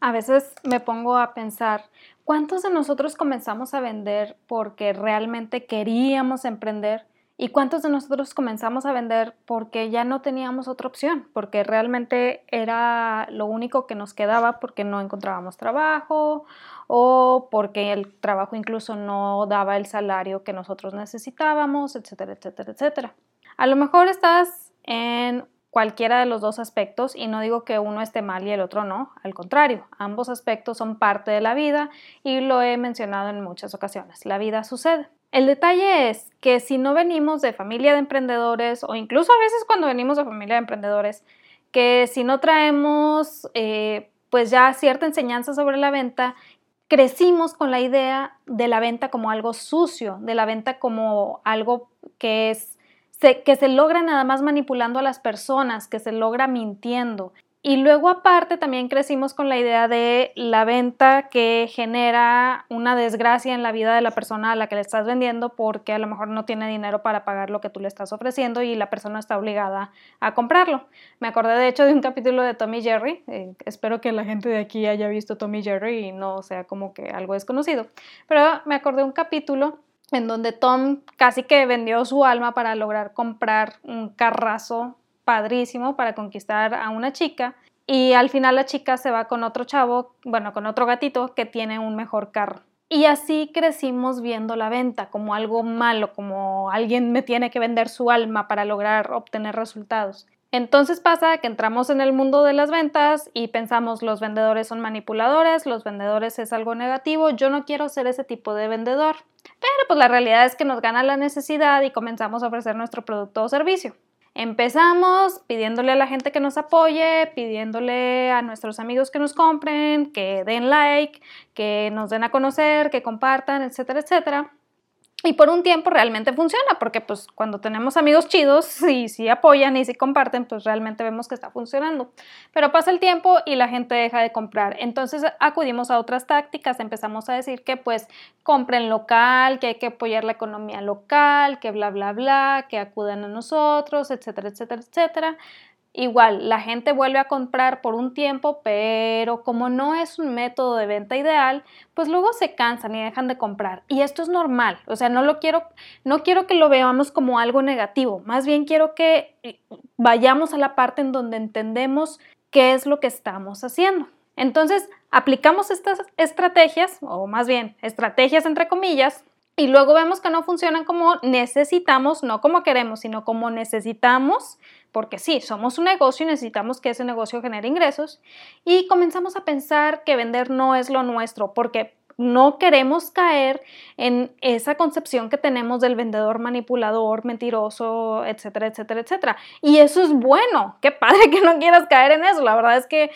A veces me pongo a pensar, ¿cuántos de nosotros comenzamos a vender porque realmente queríamos emprender? ¿Y cuántos de nosotros comenzamos a vender porque ya no teníamos otra opción? Porque realmente era lo único que nos quedaba porque no encontrábamos trabajo o porque el trabajo incluso no daba el salario que nosotros necesitábamos, etcétera, etcétera, etcétera. A lo mejor estás en cualquiera de los dos aspectos y no digo que uno esté mal y el otro no, al contrario, ambos aspectos son parte de la vida y lo he mencionado en muchas ocasiones, la vida sucede. El detalle es que si no venimos de familia de emprendedores o incluso a veces cuando venimos de familia de emprendedores, que si no traemos eh, pues ya cierta enseñanza sobre la venta, crecimos con la idea de la venta como algo sucio, de la venta como algo que es que se logra nada más manipulando a las personas, que se logra mintiendo. Y luego aparte también crecimos con la idea de la venta que genera una desgracia en la vida de la persona a la que le estás vendiendo porque a lo mejor no tiene dinero para pagar lo que tú le estás ofreciendo y la persona está obligada a comprarlo. Me acordé de hecho de un capítulo de Tommy Jerry. Eh, espero que la gente de aquí haya visto Tommy Jerry y no sea como que algo desconocido. Pero me acordé de un capítulo en donde Tom casi que vendió su alma para lograr comprar un carrazo padrísimo para conquistar a una chica y al final la chica se va con otro chavo, bueno, con otro gatito que tiene un mejor carro. Y así crecimos viendo la venta como algo malo, como alguien me tiene que vender su alma para lograr obtener resultados. Entonces pasa que entramos en el mundo de las ventas y pensamos los vendedores son manipuladores, los vendedores es algo negativo, yo no quiero ser ese tipo de vendedor. Pero pues la realidad es que nos gana la necesidad y comenzamos a ofrecer nuestro producto o servicio. Empezamos pidiéndole a la gente que nos apoye, pidiéndole a nuestros amigos que nos compren, que den like, que nos den a conocer, que compartan, etcétera, etcétera. Y por un tiempo realmente funciona, porque pues cuando tenemos amigos chidos y si apoyan y si comparten, pues realmente vemos que está funcionando. Pero pasa el tiempo y la gente deja de comprar. Entonces acudimos a otras tácticas, empezamos a decir que pues compren local, que hay que apoyar la economía local, que bla, bla, bla, que acudan a nosotros, etcétera, etcétera, etcétera. Igual, la gente vuelve a comprar por un tiempo, pero como no es un método de venta ideal, pues luego se cansan y dejan de comprar. Y esto es normal, o sea, no lo quiero, no quiero que lo veamos como algo negativo, más bien quiero que eh, vayamos a la parte en donde entendemos qué es lo que estamos haciendo. Entonces, aplicamos estas estrategias, o más bien estrategias entre comillas, y luego vemos que no funcionan como necesitamos, no como queremos, sino como necesitamos, porque sí, somos un negocio y necesitamos que ese negocio genere ingresos. Y comenzamos a pensar que vender no es lo nuestro, porque no queremos caer en esa concepción que tenemos del vendedor manipulador, mentiroso, etcétera, etcétera, etcétera. Y eso es bueno, qué padre que no quieras caer en eso. La verdad es que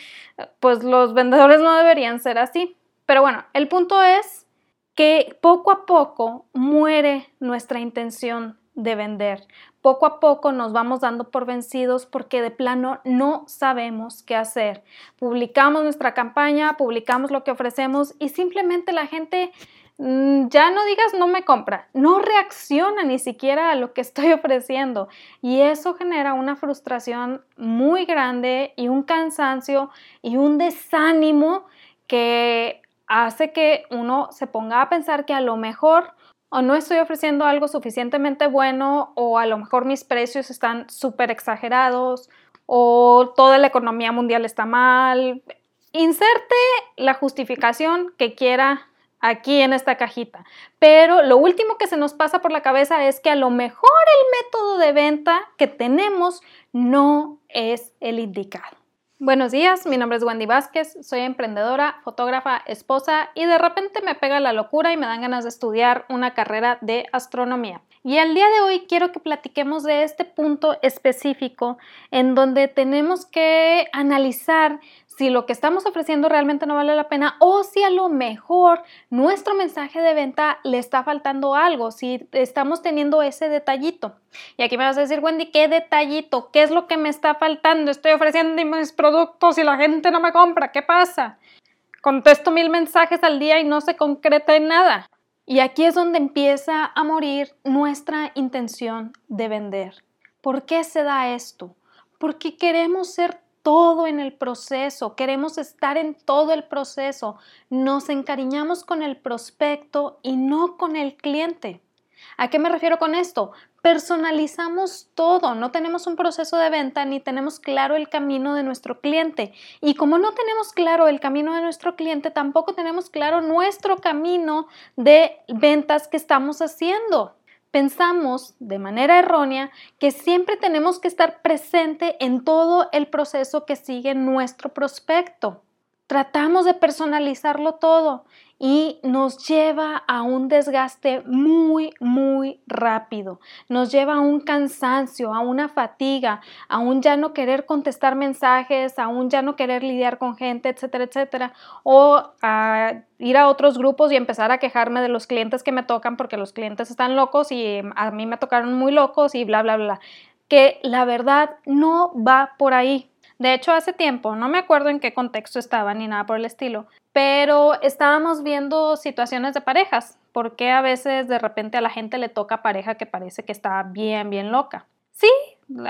pues los vendedores no deberían ser así. Pero bueno, el punto es que poco a poco muere nuestra intención de vender. Poco a poco nos vamos dando por vencidos porque de plano no sabemos qué hacer. Publicamos nuestra campaña, publicamos lo que ofrecemos y simplemente la gente mm, ya no digas no me compra, no reacciona ni siquiera a lo que estoy ofreciendo y eso genera una frustración muy grande y un cansancio y un desánimo que hace que uno se ponga a pensar que a lo mejor o no estoy ofreciendo algo suficientemente bueno o a lo mejor mis precios están súper exagerados o toda la economía mundial está mal. Inserte la justificación que quiera aquí en esta cajita. Pero lo último que se nos pasa por la cabeza es que a lo mejor el método de venta que tenemos no es el indicado. Buenos días, mi nombre es Wendy Vázquez, soy emprendedora, fotógrafa, esposa y de repente me pega la locura y me dan ganas de estudiar una carrera de astronomía. Y el día de hoy quiero que platiquemos de este punto específico en donde tenemos que analizar si lo que estamos ofreciendo realmente no vale la pena o si a lo mejor nuestro mensaje de venta le está faltando algo, si estamos teniendo ese detallito. Y aquí me vas a decir, Wendy, ¿qué detallito? ¿Qué es lo que me está faltando? Estoy ofreciendo mis productos y la gente no me compra. ¿Qué pasa? Contesto mil mensajes al día y no se concreta en nada. Y aquí es donde empieza a morir nuestra intención de vender. ¿Por qué se da esto? Porque queremos ser todo en el proceso, queremos estar en todo el proceso, nos encariñamos con el prospecto y no con el cliente. ¿A qué me refiero con esto? Personalizamos todo, no tenemos un proceso de venta ni tenemos claro el camino de nuestro cliente. Y como no tenemos claro el camino de nuestro cliente, tampoco tenemos claro nuestro camino de ventas que estamos haciendo. Pensamos de manera errónea que siempre tenemos que estar presente en todo el proceso que sigue nuestro prospecto. Tratamos de personalizarlo todo y nos lleva a un desgaste muy, muy rápido. Nos lleva a un cansancio, a una fatiga, a un ya no querer contestar mensajes, a un ya no querer lidiar con gente, etcétera, etcétera. O a ir a otros grupos y empezar a quejarme de los clientes que me tocan porque los clientes están locos y a mí me tocaron muy locos y bla, bla, bla. Que la verdad no va por ahí. De hecho, hace tiempo, no me acuerdo en qué contexto estaba ni nada por el estilo, pero estábamos viendo situaciones de parejas, porque a veces de repente a la gente le toca pareja que parece que está bien, bien loca. Sí,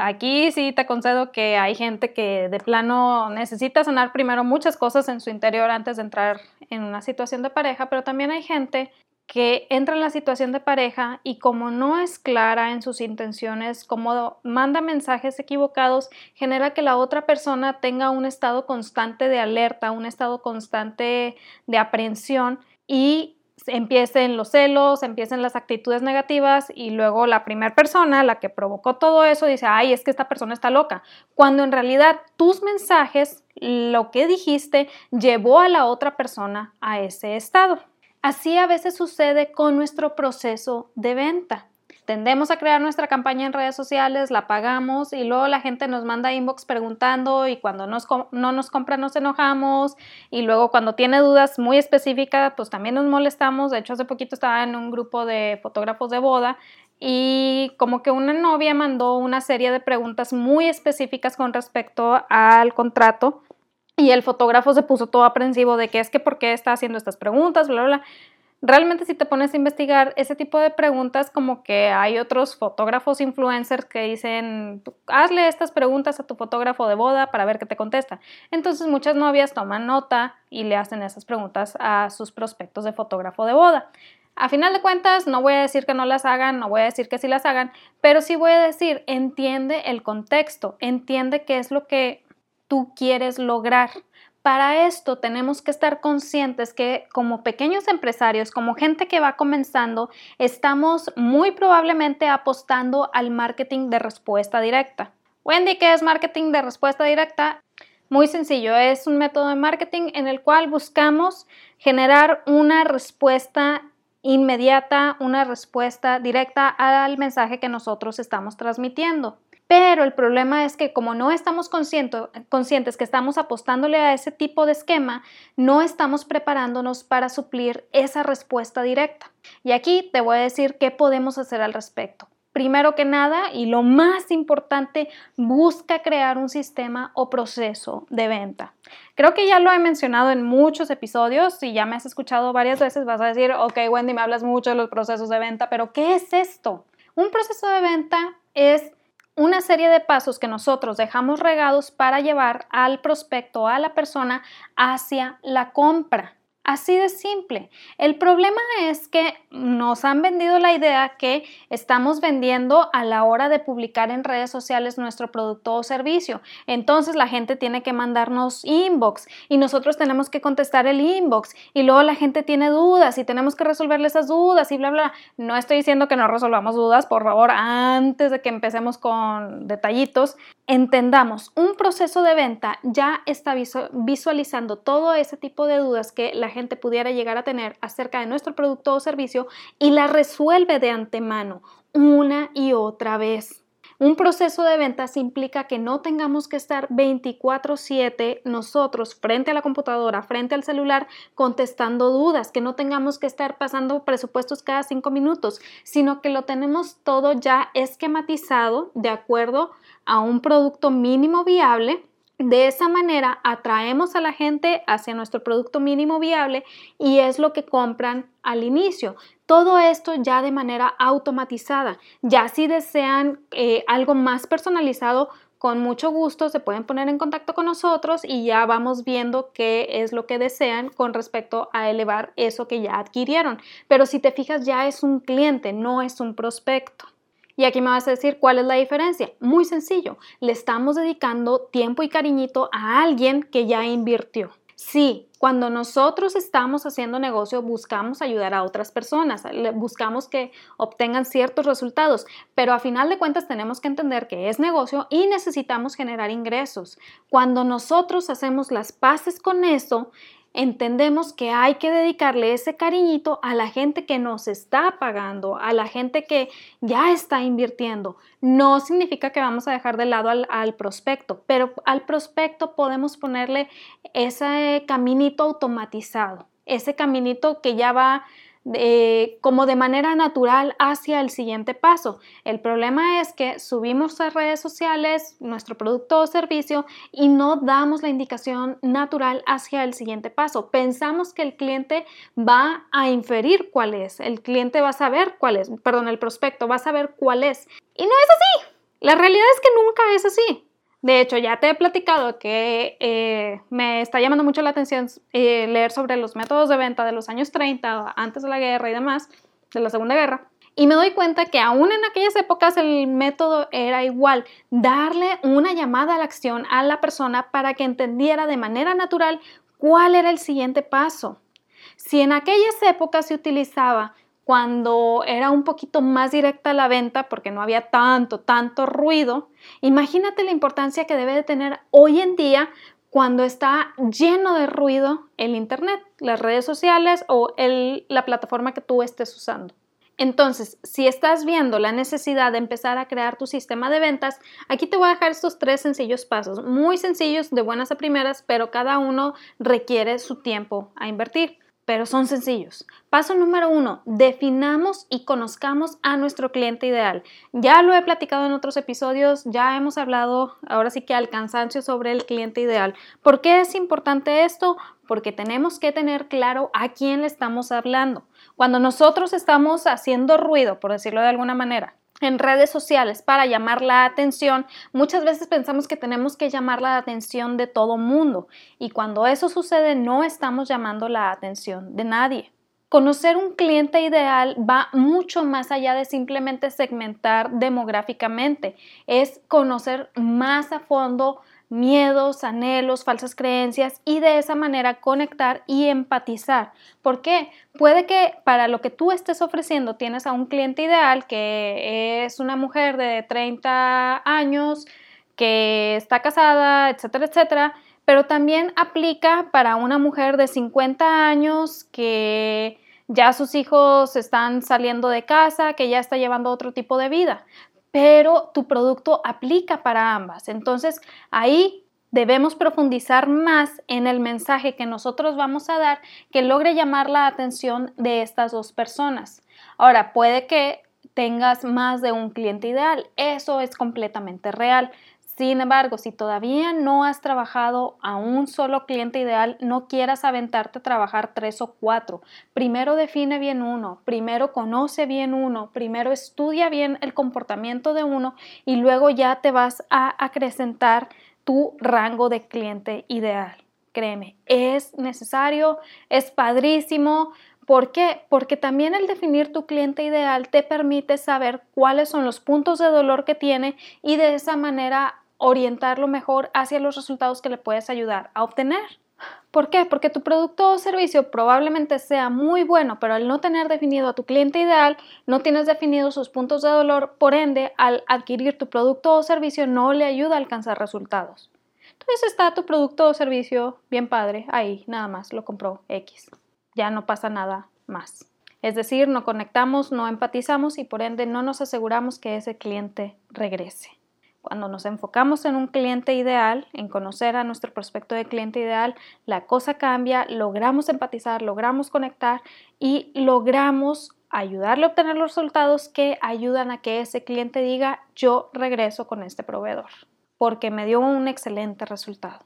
aquí sí te concedo que hay gente que de plano necesita sanar primero muchas cosas en su interior antes de entrar en una situación de pareja, pero también hay gente que entra en la situación de pareja y como no es clara en sus intenciones, como manda mensajes equivocados, genera que la otra persona tenga un estado constante de alerta, un estado constante de aprehensión y empiecen los celos, empiecen las actitudes negativas y luego la primera persona, la que provocó todo eso, dice, ay, es que esta persona está loca, cuando en realidad tus mensajes, lo que dijiste, llevó a la otra persona a ese estado. Así a veces sucede con nuestro proceso de venta. Tendemos a crear nuestra campaña en redes sociales, la pagamos y luego la gente nos manda inbox preguntando y cuando no nos compra nos enojamos y luego cuando tiene dudas muy específicas pues también nos molestamos. De hecho hace poquito estaba en un grupo de fotógrafos de boda y como que una novia mandó una serie de preguntas muy específicas con respecto al contrato y el fotógrafo se puso todo aprensivo de que es que por qué está haciendo estas preguntas, bla, bla, bla. Realmente si te pones a investigar ese tipo de preguntas, como que hay otros fotógrafos influencers que dicen, hazle estas preguntas a tu fotógrafo de boda para ver qué te contesta. Entonces muchas novias toman nota y le hacen esas preguntas a sus prospectos de fotógrafo de boda. A final de cuentas, no voy a decir que no las hagan, no voy a decir que sí las hagan, pero sí voy a decir, entiende el contexto, entiende qué es lo que tú quieres lograr. Para esto tenemos que estar conscientes que como pequeños empresarios, como gente que va comenzando, estamos muy probablemente apostando al marketing de respuesta directa. Wendy, ¿qué es marketing de respuesta directa? Muy sencillo, es un método de marketing en el cual buscamos generar una respuesta inmediata, una respuesta directa al mensaje que nosotros estamos transmitiendo. Pero el problema es que como no estamos conscientes que estamos apostándole a ese tipo de esquema, no estamos preparándonos para suplir esa respuesta directa. Y aquí te voy a decir qué podemos hacer al respecto. Primero que nada, y lo más importante, busca crear un sistema o proceso de venta. Creo que ya lo he mencionado en muchos episodios y ya me has escuchado varias veces, vas a decir, ok, Wendy, me hablas mucho de los procesos de venta, pero ¿qué es esto? Un proceso de venta es una serie de pasos que nosotros dejamos regados para llevar al prospecto, a la persona, hacia la compra. Así de simple. El problema es que nos han vendido la idea que estamos vendiendo a la hora de publicar en redes sociales nuestro producto o servicio. Entonces la gente tiene que mandarnos inbox y nosotros tenemos que contestar el inbox y luego la gente tiene dudas y tenemos que resolverle esas dudas y bla, bla. No estoy diciendo que no resolvamos dudas, por favor, antes de que empecemos con detallitos, entendamos, un proceso de venta ya está visualizando todo ese tipo de dudas que la gente pudiera llegar a tener acerca de nuestro producto o servicio y la resuelve de antemano una y otra vez. Un proceso de ventas implica que no tengamos que estar 24/7 nosotros frente a la computadora, frente al celular, contestando dudas, que no tengamos que estar pasando presupuestos cada cinco minutos, sino que lo tenemos todo ya esquematizado de acuerdo a un producto mínimo viable de esa manera atraemos a la gente hacia nuestro producto mínimo viable y es lo que compran al inicio. Todo esto ya de manera automatizada. Ya si desean eh, algo más personalizado, con mucho gusto se pueden poner en contacto con nosotros y ya vamos viendo qué es lo que desean con respecto a elevar eso que ya adquirieron. Pero si te fijas, ya es un cliente, no es un prospecto. Y aquí me vas a decir cuál es la diferencia. Muy sencillo, le estamos dedicando tiempo y cariñito a alguien que ya invirtió. Sí, cuando nosotros estamos haciendo negocio buscamos ayudar a otras personas, buscamos que obtengan ciertos resultados, pero a final de cuentas tenemos que entender que es negocio y necesitamos generar ingresos. Cuando nosotros hacemos las paces con eso, entendemos que hay que dedicarle ese cariñito a la gente que nos está pagando, a la gente que ya está invirtiendo. No significa que vamos a dejar de lado al, prospecto, pero al prospecto podemos ponerle ese caminito automatizado, ese caminito que ya va como de manera natural hacia el siguiente paso. El problema es que subimos a redes sociales nuestro producto o servicio y no damos la indicación natural hacia el siguiente paso. Pensamos que el cliente va a inferir cuál es, el cliente va a saber cuál es, perdón, el prospecto va a saber cuál es. Y no es así. La realidad es que nunca es así. De hecho, ya te he platicado que eh, me está llamando mucho la atención eh, leer sobre los métodos de venta de los años 30, antes de la guerra y demás, de la Segunda Guerra. Y me doy cuenta que aún en aquellas épocas el método era igual, darle una llamada a la acción a la persona para que entendiera de manera natural cuál era el siguiente paso. Si en aquellas épocas se utilizaba cuando era un poquito más directa la venta porque no había tanto, tanto ruido, imagínate la importancia que debe de tener hoy en día cuando está lleno de ruido el Internet, las redes sociales o la plataforma que tú estés usando. Entonces, si estás viendo la necesidad de empezar a crear tu sistema de ventas, aquí te voy a dejar estos tres sencillos pasos, muy sencillos de buenas a primeras, pero cada uno requiere su tiempo a invertir pero son sencillos. Paso número uno, definamos y conozcamos a nuestro cliente ideal. Ya lo he platicado en otros episodios, ya hemos hablado ahora sí que al cansancio sobre el cliente ideal. ¿Por qué es importante esto? Porque tenemos que tener claro a quién le estamos hablando. Cuando nosotros estamos haciendo ruido, por decirlo de alguna manera, en redes sociales para llamar la atención, muchas veces pensamos que tenemos que llamar la atención de todo mundo y cuando eso sucede no estamos llamando la atención de nadie. Conocer un cliente ideal va mucho más allá de simplemente segmentar demográficamente, es conocer más a fondo miedos, anhelos, falsas creencias y de esa manera conectar y empatizar. ¿Por qué? Puede que para lo que tú estés ofreciendo tienes a un cliente ideal que es una mujer de 30 años, que está casada, etcétera, etcétera, pero también aplica para una mujer de 50 años que ya sus hijos están saliendo de casa, que ya está llevando otro tipo de vida pero tu producto aplica para ambas. Entonces ahí debemos profundizar más en el mensaje que nosotros vamos a dar que logre llamar la atención de estas dos personas. Ahora, puede que tengas más de un cliente ideal, eso es completamente real. Sin embargo, si todavía no has trabajado a un solo cliente ideal, no quieras aventarte a trabajar tres o cuatro. Primero define bien uno, primero conoce bien uno, primero estudia bien el comportamiento de uno y luego ya te vas a acrecentar tu rango de cliente ideal. Créeme, es necesario, es padrísimo. ¿Por qué? Porque también el definir tu cliente ideal te permite saber cuáles son los puntos de dolor que tiene y de esa manera orientarlo mejor hacia los resultados que le puedes ayudar a obtener. ¿Por qué? Porque tu producto o servicio probablemente sea muy bueno, pero al no tener definido a tu cliente ideal, no tienes definido sus puntos de dolor, por ende, al adquirir tu producto o servicio no le ayuda a alcanzar resultados. Entonces está tu producto o servicio bien padre, ahí, nada más, lo compró X. Ya no pasa nada más. Es decir, no conectamos, no empatizamos y por ende no nos aseguramos que ese cliente regrese. Cuando nos enfocamos en un cliente ideal, en conocer a nuestro prospecto de cliente ideal, la cosa cambia, logramos empatizar, logramos conectar y logramos ayudarle a obtener los resultados que ayudan a que ese cliente diga yo regreso con este proveedor porque me dio un excelente resultado.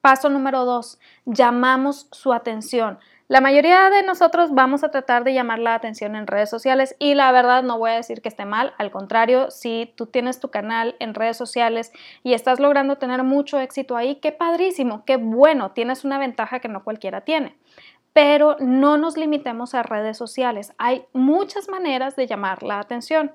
Paso número dos, llamamos su atención. La mayoría de nosotros vamos a tratar de llamar la atención en redes sociales y la verdad no voy a decir que esté mal, al contrario, si tú tienes tu canal en redes sociales y estás logrando tener mucho éxito ahí, qué padrísimo, qué bueno, tienes una ventaja que no cualquiera tiene. Pero no nos limitemos a redes sociales, hay muchas maneras de llamar la atención.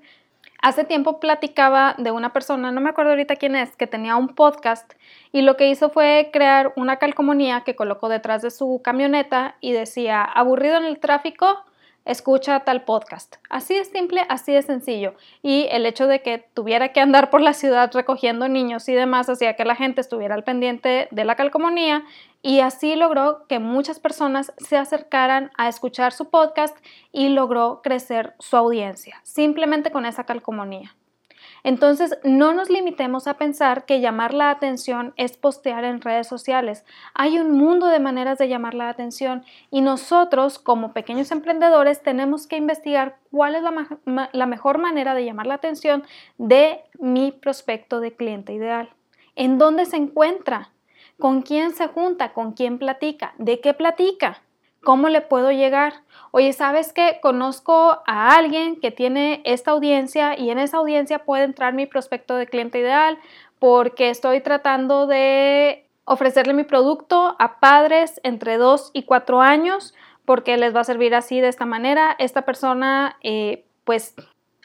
Hace tiempo platicaba de una persona, no me acuerdo ahorita quién es, que tenía un podcast y lo que hizo fue crear una calcomanía que colocó detrás de su camioneta y decía, aburrido en el tráfico, escucha tal podcast. Así de simple, así de sencillo. Y el hecho de que tuviera que andar por la ciudad recogiendo niños y demás hacía que la gente estuviera al pendiente de la calcomanía y así logró que muchas personas se acercaran a escuchar su podcast y logró crecer su audiencia, simplemente con esa calcomanía. Entonces, no nos limitemos a pensar que llamar la atención es postear en redes sociales. Hay un mundo de maneras de llamar la atención y nosotros, como pequeños emprendedores, tenemos que investigar cuál es la, mejor manera de llamar la atención de mi prospecto de cliente ideal. ¿En dónde se encuentra? ¿Con quién se junta? ¿Con quién platica? ¿De qué platica? ¿Cómo le puedo llegar? Oye, ¿sabes qué? Conozco a alguien que tiene esta audiencia y en esa audiencia puede entrar mi prospecto de cliente ideal porque estoy tratando de ofrecerle mi producto a padres entre 2 y 4 años porque les va a servir así de esta manera. Esta persona eh, pues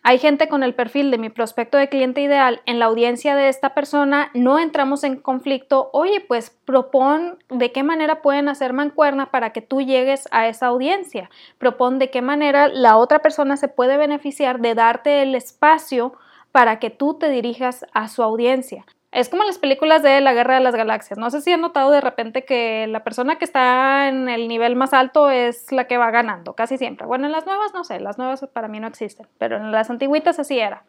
hay gente con el perfil de mi prospecto de cliente ideal en la audiencia de esta persona, no entramos en conflicto, oye, pues propon de qué manera pueden hacer mancuerna para que tú llegues a esa audiencia, propon de qué manera la otra persona se puede beneficiar de darte el espacio para que tú te dirijas a su audiencia. Es como las películas de la Guerra de las Galaxias. No sé si han notado de repente que la persona que está en el nivel más alto es la que va ganando, casi siempre. Bueno, en las nuevas no sé, las nuevas para mí no existen, pero en las antiguitas así era.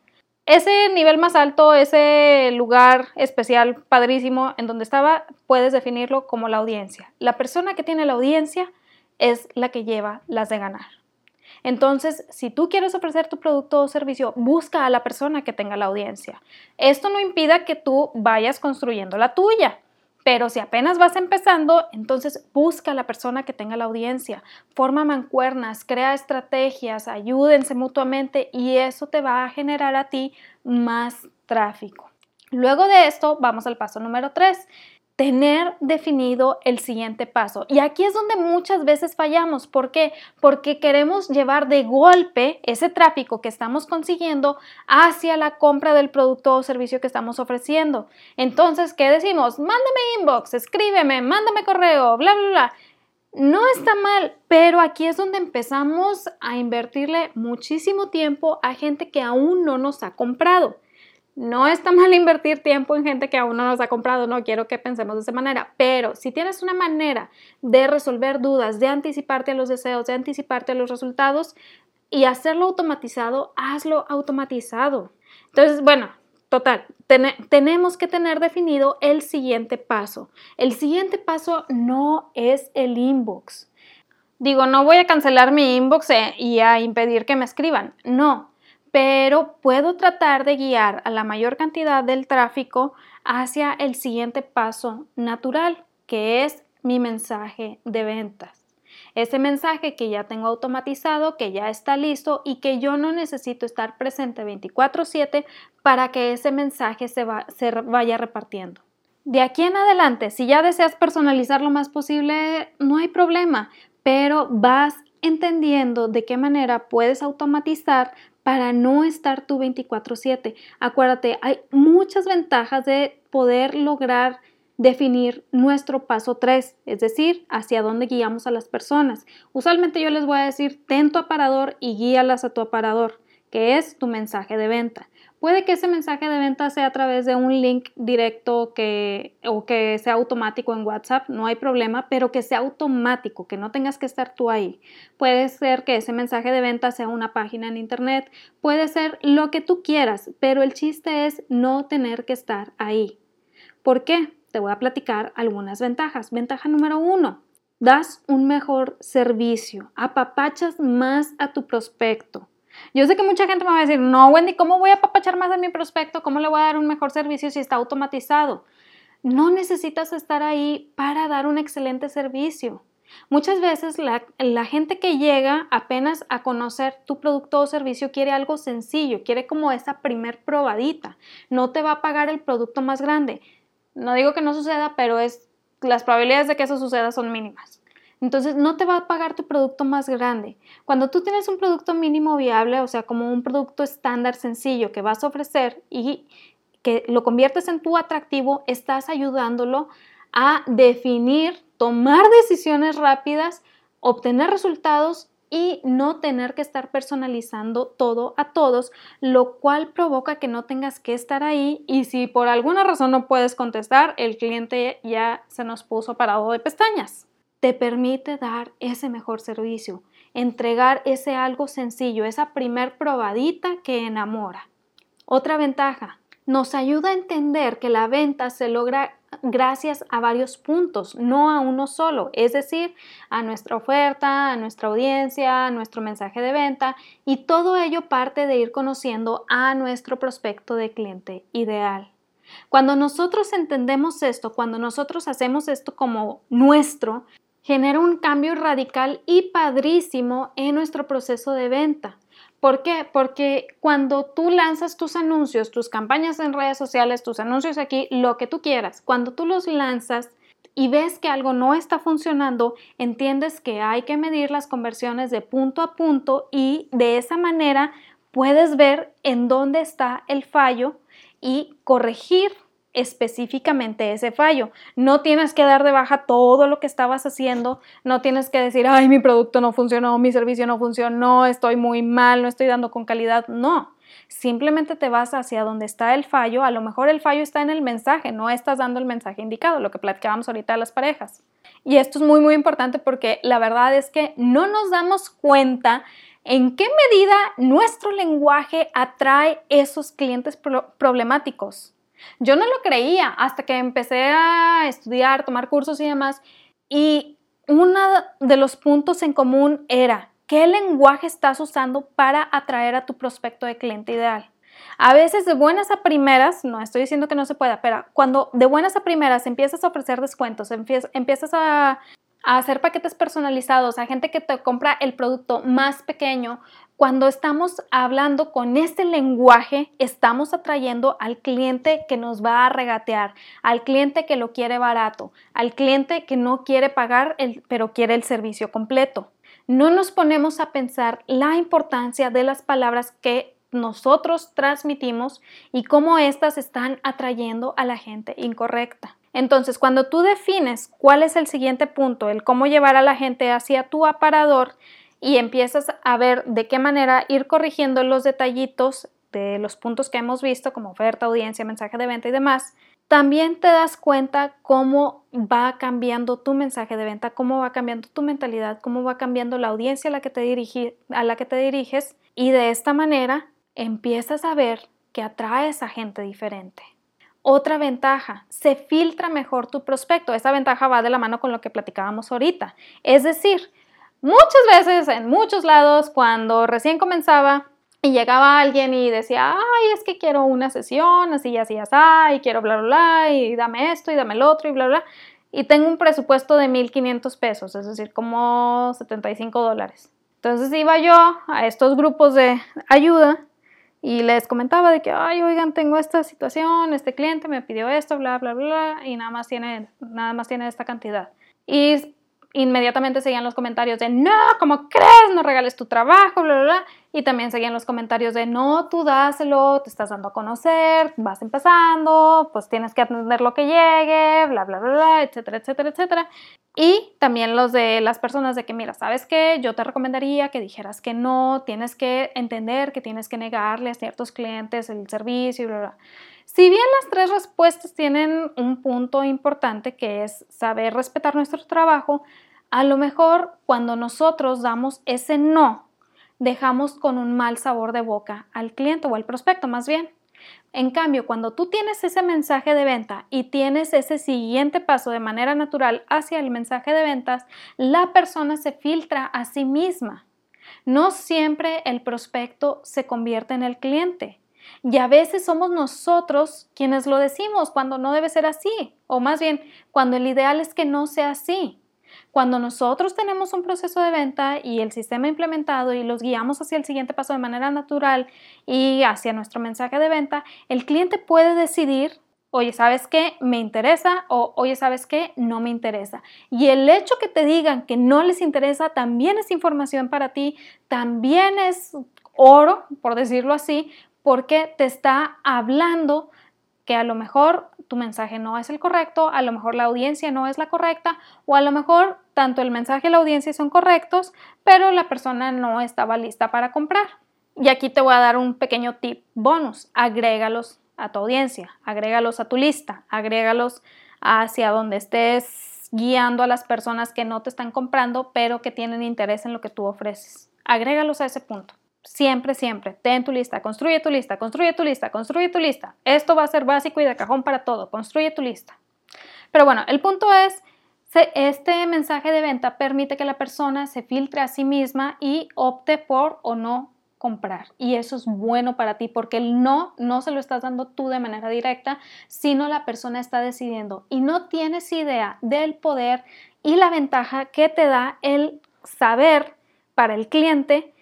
Ese nivel más alto, ese lugar especial, padrísimo, en donde estaba, puedes definirlo como la audiencia. La persona que tiene la audiencia es la que lleva las de ganar. Entonces, si tú quieres ofrecer tu producto o servicio, busca a la persona que tenga la audiencia. Esto no impida que tú vayas construyendo la tuya. Pero si apenas vas empezando, entonces busca a la persona que tenga la audiencia, forma mancuernas, crea estrategias, ayúdense mutuamente y eso te va a generar a ti más tráfico. Luego de esto, vamos al paso número 3 tener definido el siguiente paso. Y aquí es donde muchas veces fallamos. ¿Por qué? Porque queremos llevar de golpe ese tráfico que estamos consiguiendo hacia la compra del producto o servicio que estamos ofreciendo. Entonces, ¿qué decimos? Mándame inbox, escríbeme, mándame correo, bla, bla, bla. No está mal, pero aquí es donde empezamos a invertirle muchísimo tiempo a gente que aún no nos ha comprado. No está mal invertir tiempo en gente que aún no nos ha comprado, no quiero que pensemos de esa manera, pero si tienes una manera de resolver dudas, de anticiparte a los deseos, de anticiparte a los resultados y hacerlo automatizado, hazlo automatizado. Entonces, bueno, total, tenemos que tener definido el siguiente paso. El siguiente paso no es el inbox. Digo, no voy a cancelar mi inbox eh, y a impedir que me escriban. No, pero puedo tratar de guiar a la mayor cantidad del tráfico hacia el siguiente paso natural, que es mi mensaje de ventas. Ese mensaje que ya tengo automatizado, que ya está listo y que yo no necesito estar presente 24/7 para que ese mensaje se, se vaya repartiendo. De aquí en adelante, si ya deseas personalizar lo más posible, no hay problema, pero vas entendiendo de qué manera puedes automatizar para no estar tú 24/7. Acuérdate, hay muchas ventajas de poder lograr definir nuestro paso 3, es decir, hacia dónde guiamos a las personas. Usualmente yo les voy a decir, ten tu aparador y guíalas a tu aparador, que es tu mensaje de venta. Puede que ese mensaje de venta sea a través de un link directo que, o que sea automático en WhatsApp, no hay problema, pero que sea automático, que no tengas que estar tú ahí. Puede ser que ese mensaje de venta sea una página en internet, puede ser lo que tú quieras, pero el chiste es no tener que estar ahí. ¿Por qué? Te voy a platicar algunas ventajas. Ventaja número uno, das un mejor servicio, apapachas más a tu prospecto. Yo sé que mucha gente me va a decir, no, Wendy, ¿cómo voy a papachar más a mi prospecto? ¿Cómo le voy a dar un mejor servicio si está automatizado? No necesitas estar ahí para dar un excelente servicio. Muchas veces la, gente que llega apenas a conocer tu producto o servicio quiere algo sencillo, quiere como esa primer probadita. No te va a pagar el producto más grande. No digo que no suceda, pero es las probabilidades de que eso suceda son mínimas. Entonces no te va a pagar tu producto más grande. Cuando tú tienes un producto mínimo viable, o sea, como un producto estándar sencillo que vas a ofrecer y que lo conviertes en tu atractivo, estás ayudándolo a definir, tomar decisiones rápidas, obtener resultados y no tener que estar personalizando todo a todos, lo cual provoca que no tengas que estar ahí y si por alguna razón no puedes contestar, el cliente ya se nos puso parado de pestañas te permite dar ese mejor servicio, entregar ese algo sencillo, esa primer probadita que enamora. Otra ventaja, nos ayuda a entender que la venta se logra gracias a varios puntos, no a uno solo, es decir, a nuestra oferta, a nuestra audiencia, a nuestro mensaje de venta y todo ello parte de ir conociendo a nuestro prospecto de cliente ideal. Cuando nosotros entendemos esto, cuando nosotros hacemos esto como nuestro, genera un cambio radical y padrísimo en nuestro proceso de venta. ¿Por qué? Porque cuando tú lanzas tus anuncios, tus campañas en redes sociales, tus anuncios aquí, lo que tú quieras, cuando tú los lanzas y ves que algo no está funcionando, entiendes que hay que medir las conversiones de punto a punto y de esa manera puedes ver en dónde está el fallo y corregir específicamente ese fallo. No tienes que dar de baja todo lo que estabas haciendo, no tienes que decir, ay, mi producto no funcionó, mi servicio no funcionó, estoy muy mal, no estoy dando con calidad. No, simplemente te vas hacia donde está el fallo. A lo mejor el fallo está en el mensaje, no estás dando el mensaje indicado, lo que platicábamos ahorita de las parejas. Y esto es muy, muy importante porque la verdad es que no nos damos cuenta en qué medida nuestro lenguaje atrae esos clientes problemáticos. Yo no lo creía hasta que empecé a estudiar, tomar cursos y demás. Y uno de los puntos en común era, ¿qué lenguaje estás usando para atraer a tu prospecto de cliente ideal? A veces de buenas a primeras, no estoy diciendo que no se pueda, pero cuando de buenas a primeras empiezas a ofrecer descuentos, empiezas a, a hacer paquetes personalizados, a gente que te compra el producto más pequeño, cuando estamos hablando con este lenguaje, estamos atrayendo al cliente que nos va a regatear, al cliente que lo quiere barato, al cliente que no quiere pagar, el, pero quiere el servicio completo. No nos ponemos a pensar la importancia de las palabras que nosotros transmitimos y cómo éstas están atrayendo a la gente incorrecta. Entonces, cuando tú defines cuál es el siguiente punto, el cómo llevar a la gente hacia tu aparador, y empiezas a ver de qué manera ir corrigiendo los detallitos de los puntos que hemos visto, como oferta, audiencia, mensaje de venta y demás, también te das cuenta cómo va cambiando tu mensaje de venta, cómo va cambiando tu mentalidad, cómo va cambiando la audiencia a la que te, a la que te diriges y de esta manera empiezas a ver que atraes a gente diferente. Otra ventaja, se filtra mejor tu prospecto. Esa ventaja va de la mano con lo que platicábamos ahorita. Es decir, Muchas veces, en muchos lados, cuando recién comenzaba y llegaba alguien y decía, ay, es que quiero una sesión, así, así, así, y quiero bla, bla, bla, y dame esto y dame el otro y bla, bla, y tengo un presupuesto de 1.500 pesos, es decir, como 75 dólares. Entonces iba yo a estos grupos de ayuda y les comentaba de que, ay, oigan, tengo esta situación, este cliente me pidió esto, bla, bla, bla, y nada más tiene, nada más tiene esta cantidad. Y inmediatamente seguían los comentarios de no, ¿cómo crees? No regales tu trabajo, bla, bla, bla. Y también seguían los comentarios de no, tú dáselo, te estás dando a conocer, vas empezando, pues tienes que atender lo que llegue, bla, bla, bla, bla, etcétera, etcétera, etcétera. Y también los de las personas de que, mira, ¿sabes qué? Yo te recomendaría que dijeras que no, tienes que entender que tienes que negarle a ciertos clientes el servicio y bla, bla. Si bien las tres respuestas tienen un punto importante que es saber respetar nuestro trabajo, a lo mejor cuando nosotros damos ese no, dejamos con un mal sabor de boca al cliente o al prospecto más bien. En cambio, cuando tú tienes ese mensaje de venta y tienes ese siguiente paso de manera natural hacia el mensaje de ventas, la persona se filtra a sí misma. No siempre el prospecto se convierte en el cliente. Y a veces somos nosotros quienes lo decimos cuando no debe ser así, o más bien cuando el ideal es que no sea así. Cuando nosotros tenemos un proceso de venta y el sistema implementado y los guiamos hacia el siguiente paso de manera natural y hacia nuestro mensaje de venta, el cliente puede decidir oye, ¿sabes qué? Me interesa o oye, ¿sabes qué? No me interesa. Y el hecho que te digan que no les interesa también es información para ti, también es oro, por decirlo así, porque te está hablando que a lo mejor tu mensaje no es el correcto, a lo mejor la audiencia no es la correcta o a lo mejor tanto el mensaje y la audiencia son correctos, pero la persona no estaba lista para comprar. Y aquí te voy a dar un pequeño tip bonus, agrégalos a tu audiencia, agrégalos a tu lista, agrégalos hacia donde estés guiando a las personas que no te están comprando, pero que tienen interés en lo que tú ofreces. Agrégalos a ese punto. Siempre, siempre, ten tu lista, construye tu lista, construye tu lista, construye tu lista. Esto va a ser básico y de cajón para todo, construye tu lista. Pero bueno, el punto es, este mensaje de venta permite que la persona se filtre a sí misma y opte por o no comprar. Y eso es bueno para ti porque el no no se lo estás dando tú de manera directa, sino la persona está decidiendo. Y no tienes idea del poder y la ventaja que te da el saber para el cliente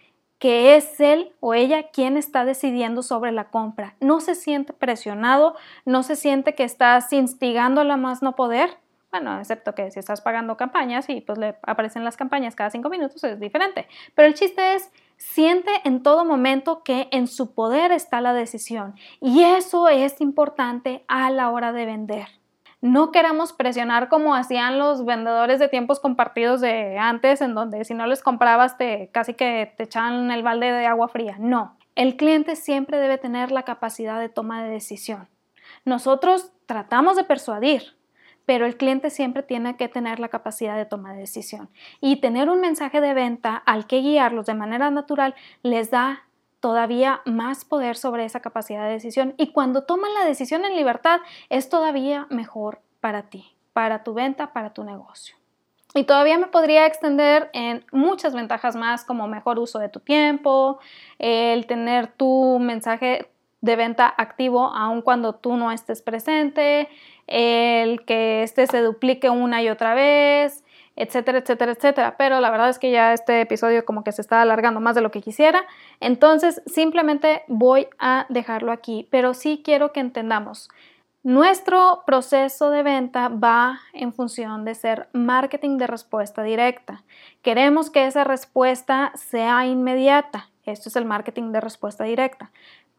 que es él o ella quien está decidiendo sobre la compra. No se siente presionado, no se siente que estás instigando a más no poder. Bueno, excepto que si estás pagando campañas y pues le aparecen las campañas cada cinco minutos, es diferente. Pero el chiste es, siente en todo momento que en su poder está la decisión. Y eso es importante a la hora de vender no queramos presionar como hacían los vendedores de tiempos compartidos de antes, en donde si no les comprabas te casi que te echaban el balde de agua fría. No, el cliente siempre debe tener la capacidad de toma de decisión. Nosotros tratamos de persuadir, pero el cliente siempre tiene que tener la capacidad de toma de decisión. Y tener un mensaje de venta al que guiarlos de manera natural les da todavía más poder sobre esa capacidad de decisión y cuando toman la decisión en libertad es todavía mejor para ti, para tu venta, para tu negocio. Y todavía me podría extender en muchas ventajas más como mejor uso de tu tiempo, el tener tu mensaje de venta activo aun cuando tú no estés presente, el que este se duplique una y otra vez, etcétera, etcétera, etcétera. Pero la verdad es que ya este episodio como que se está alargando más de lo que quisiera. Entonces simplemente voy a dejarlo aquí. Pero sí quiero que entendamos. Nuestro proceso de venta va en función de ser marketing de respuesta directa. Queremos que esa respuesta sea inmediata. Esto es el marketing de respuesta directa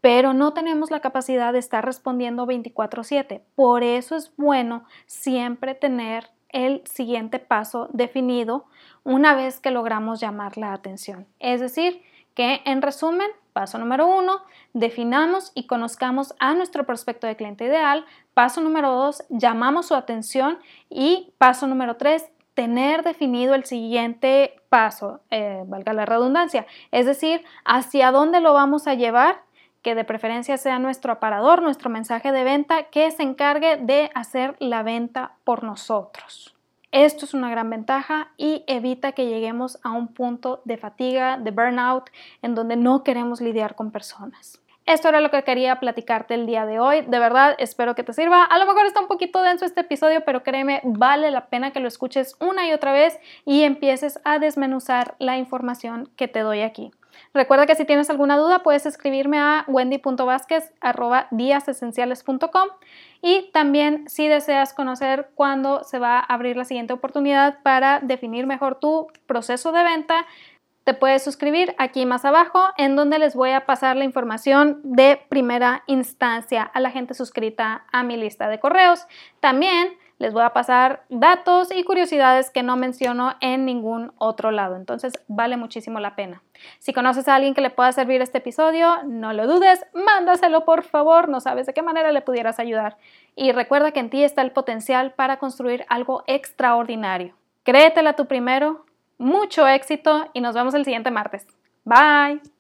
pero no tenemos la capacidad de estar respondiendo 24/7. Por eso es bueno siempre tener el siguiente paso definido una vez que logramos llamar la atención. Es decir, que en resumen, paso número uno, definamos y conozcamos a nuestro prospecto de cliente ideal. Paso número dos, llamamos su atención. Y paso número tres, tener definido el siguiente paso, eh, valga la redundancia, es decir, hacia dónde lo vamos a llevar que de preferencia sea nuestro aparador, nuestro mensaje de venta, que se encargue de hacer la venta por nosotros. Esto es una gran ventaja y evita que lleguemos a un punto de fatiga, de burnout, en donde no queremos lidiar con personas. Esto era lo que quería platicarte el día de hoy. De verdad, espero que te sirva. A lo mejor está un poquito denso este episodio, pero créeme, vale la pena que lo escuches una y otra vez y empieces a desmenuzar la información que te doy aquí. Recuerda que si tienes alguna duda puedes escribirme a wendy.vásquez.com y también si deseas conocer cuándo se va a abrir la siguiente oportunidad para definir mejor tu proceso de venta, te puedes suscribir aquí más abajo en donde les voy a pasar la información de primera instancia a la gente suscrita a mi lista de correos. También les voy a pasar datos y curiosidades que no menciono en ningún otro lado. Entonces vale muchísimo la pena. Si conoces a alguien que le pueda servir este episodio, no lo dudes, mándaselo por favor, no sabes de qué manera le pudieras ayudar. Y recuerda que en ti está el potencial para construir algo extraordinario. Créetela tú primero, mucho éxito y nos vemos el siguiente martes. Bye.